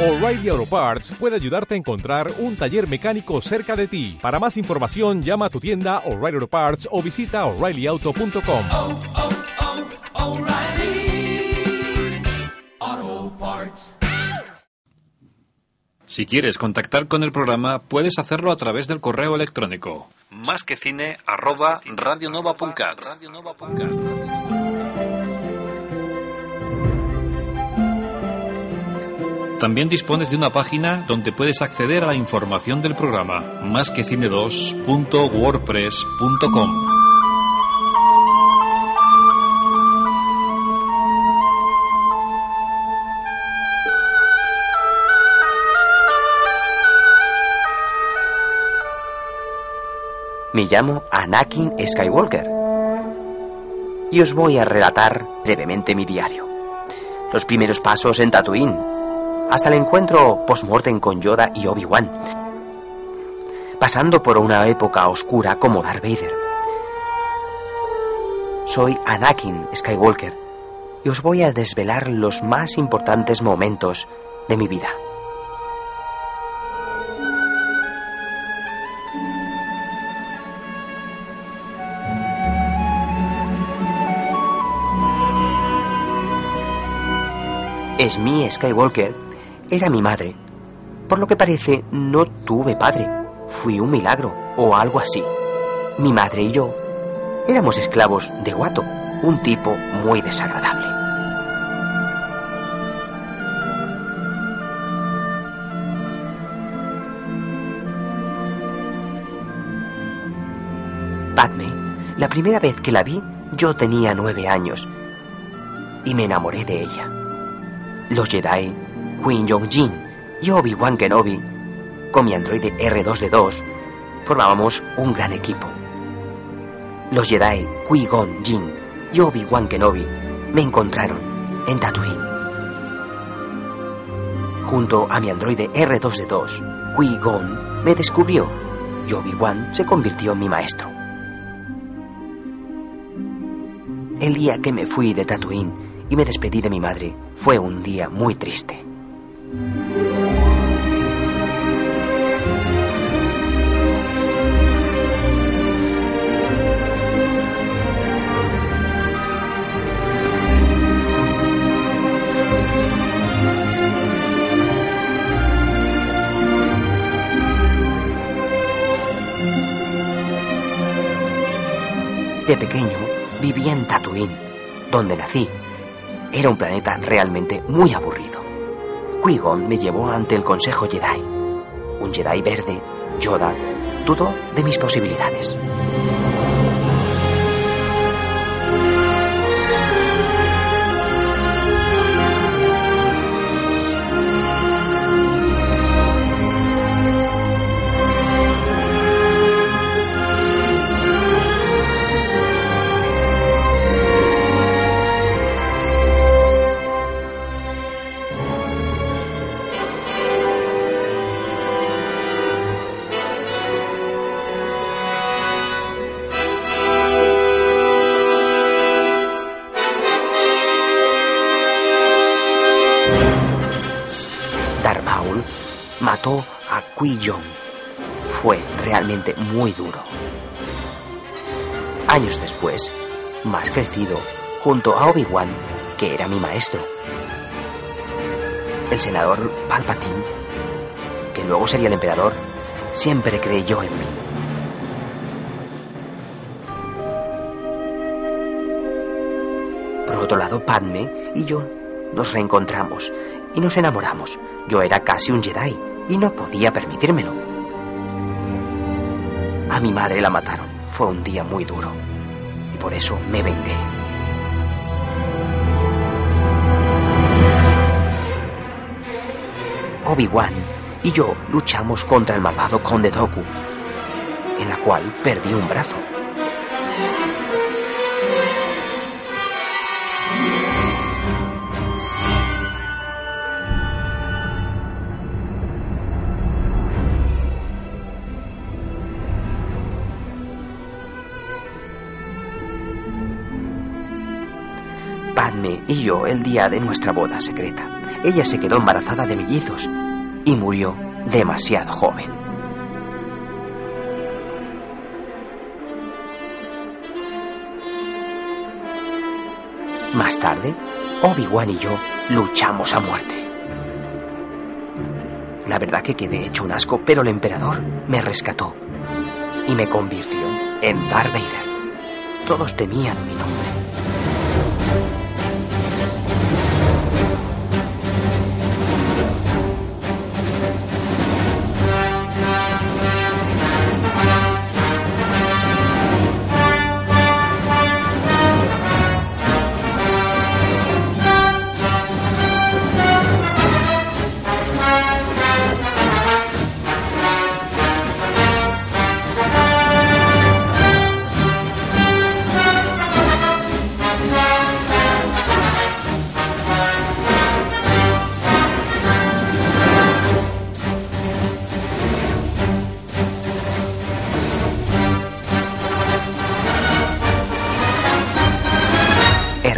O'Reilly Auto Parts puede ayudarte a encontrar un taller mecánico cerca de ti. Para más información, llama a tu tienda O'Reilly Auto Parts o visita oreillyauto.com. oh, oh, Parts. Si quieres contactar con el programa, puedes hacerlo a través del correo electrónico más que cine arroba radionova.cat. También dispones de una página donde puedes acceder a la información del programa más que cine2.wordpress.com. Me llamo Anakin Skywalker y os voy a relatar brevemente mi diario. Los primeros pasos en Tatooine, hasta el encuentro post-mortem con Yoda y Obi-Wan, pasando por una época oscura como Darth Vader. Soy Anakin Skywalker y os voy a desvelar los más importantes momentos de mi vida. Esmí Skywalker era mi madre. Por lo que parece, no tuve padre. Fui un milagro o algo así. Mi madre y yo éramos esclavos de Watto, un tipo muy desagradable. Padme, la primera vez que la vi, yo tenía nueve años y me enamoré de ella. Los Jedi, Queen Jong-jin y Obi-Wan Kenobi, con mi androide R2D2, formábamos un gran equipo. Los Jedi, Qui-Gon Jinn y Obi-Wan Kenobi me encontraron en Tatooine. Junto a mi androide R2D2, Qui-Gon me descubrió y Obi-Wan se convirtió en mi maestro. El día que me fui de Tatooine y me despedí de mi madre fue un día muy triste. De pequeño vivía en Tatooine, donde nací. Era un planeta realmente muy aburrido. Qui-Gon me llevó ante el Consejo Jedi. Un Jedi verde, Yoda, dudó de mis posibilidades. Mató a Qui-Gon. Fue realmente muy duro. Años después, más crecido, junto a Obi-Wan, que era mi maestro. El senador Palpatine, que luego sería el emperador, siempre creyó en mí. Por otro lado, Padme y yo nos reencontramos y nos enamoramos. Yo era casi un Jedi y no podía permitírmelo. A mi madre la mataron. Fue un día muy duro. Y por eso me vengué. Obi-Wan y yo luchamos contra el malvado Conde Doku, en la cual perdí un brazo. Padme y yo el día de nuestra boda secreta. ella se quedó embarazada de mellizos y murió demasiado joven. Más tarde, Obi-Wan y yo luchamos a muerte. La verdad que quedé hecho un asco, pero el emperador me rescató y me convirtió en Darth Vader. Todos temían mi nombre.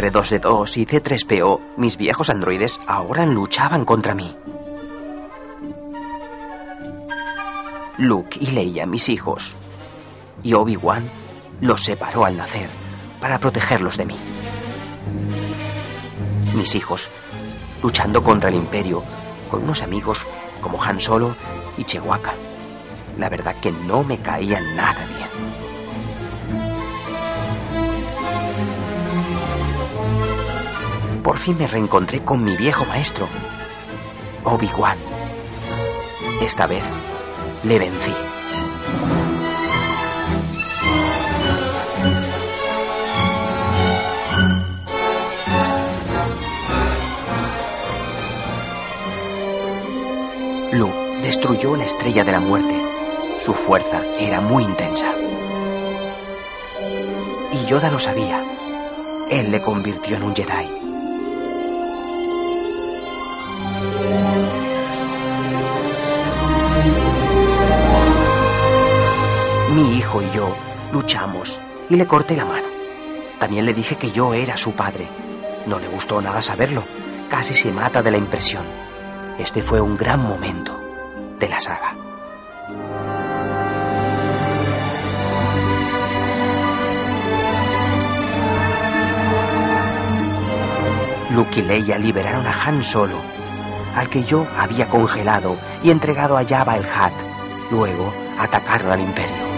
R2D2 y C3PO, mis viejos androides, ahora luchaban contra mí. Luke y Leia, mis hijos, y Obi-Wan los separó al nacer para protegerlos de mí. Mis hijos, luchando contra el Imperio con unos amigos como Han Solo y Chewbacca. La verdad que no me caían nada bien. Por fin me reencontré con mi viejo maestro, Obi-Wan. Esta vez le vencí. Luke destruyó la estrella de la muerte. Su fuerza era muy intensa. Y Yoda lo sabía. Él le convirtió en un Jedi. Mi hijo y yo luchamos y le corté la mano. También le dije que yo era su padre. No le gustó nada saberlo. Casi se mata de la impresión. Este fue un gran momento de la saga. Luke y Leia liberaron a Han Solo, al que yo había congelado y entregado a Jabba el Hutt. Luego atacaron al Imperio.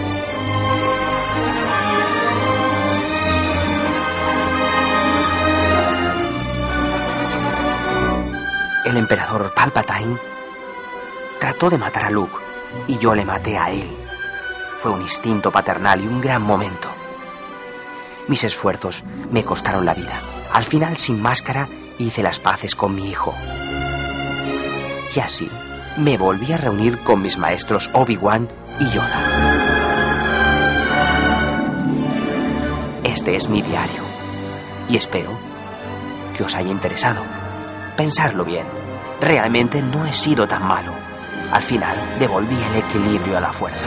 El emperador Palpatine trató de matar a Luke y yo le maté a él. Fue un instinto paternal y un gran momento. Mis esfuerzos me costaron la vida. Al final, sin máscara, hice las paces con mi hijo. Y así me volví a reunir con mis maestros Obi-Wan y Yoda. Este es mi diario y espero que os haya interesado. Pensarlo bien. Realmente no he sido tan malo. Al final devolví el equilibrio a la fuerza.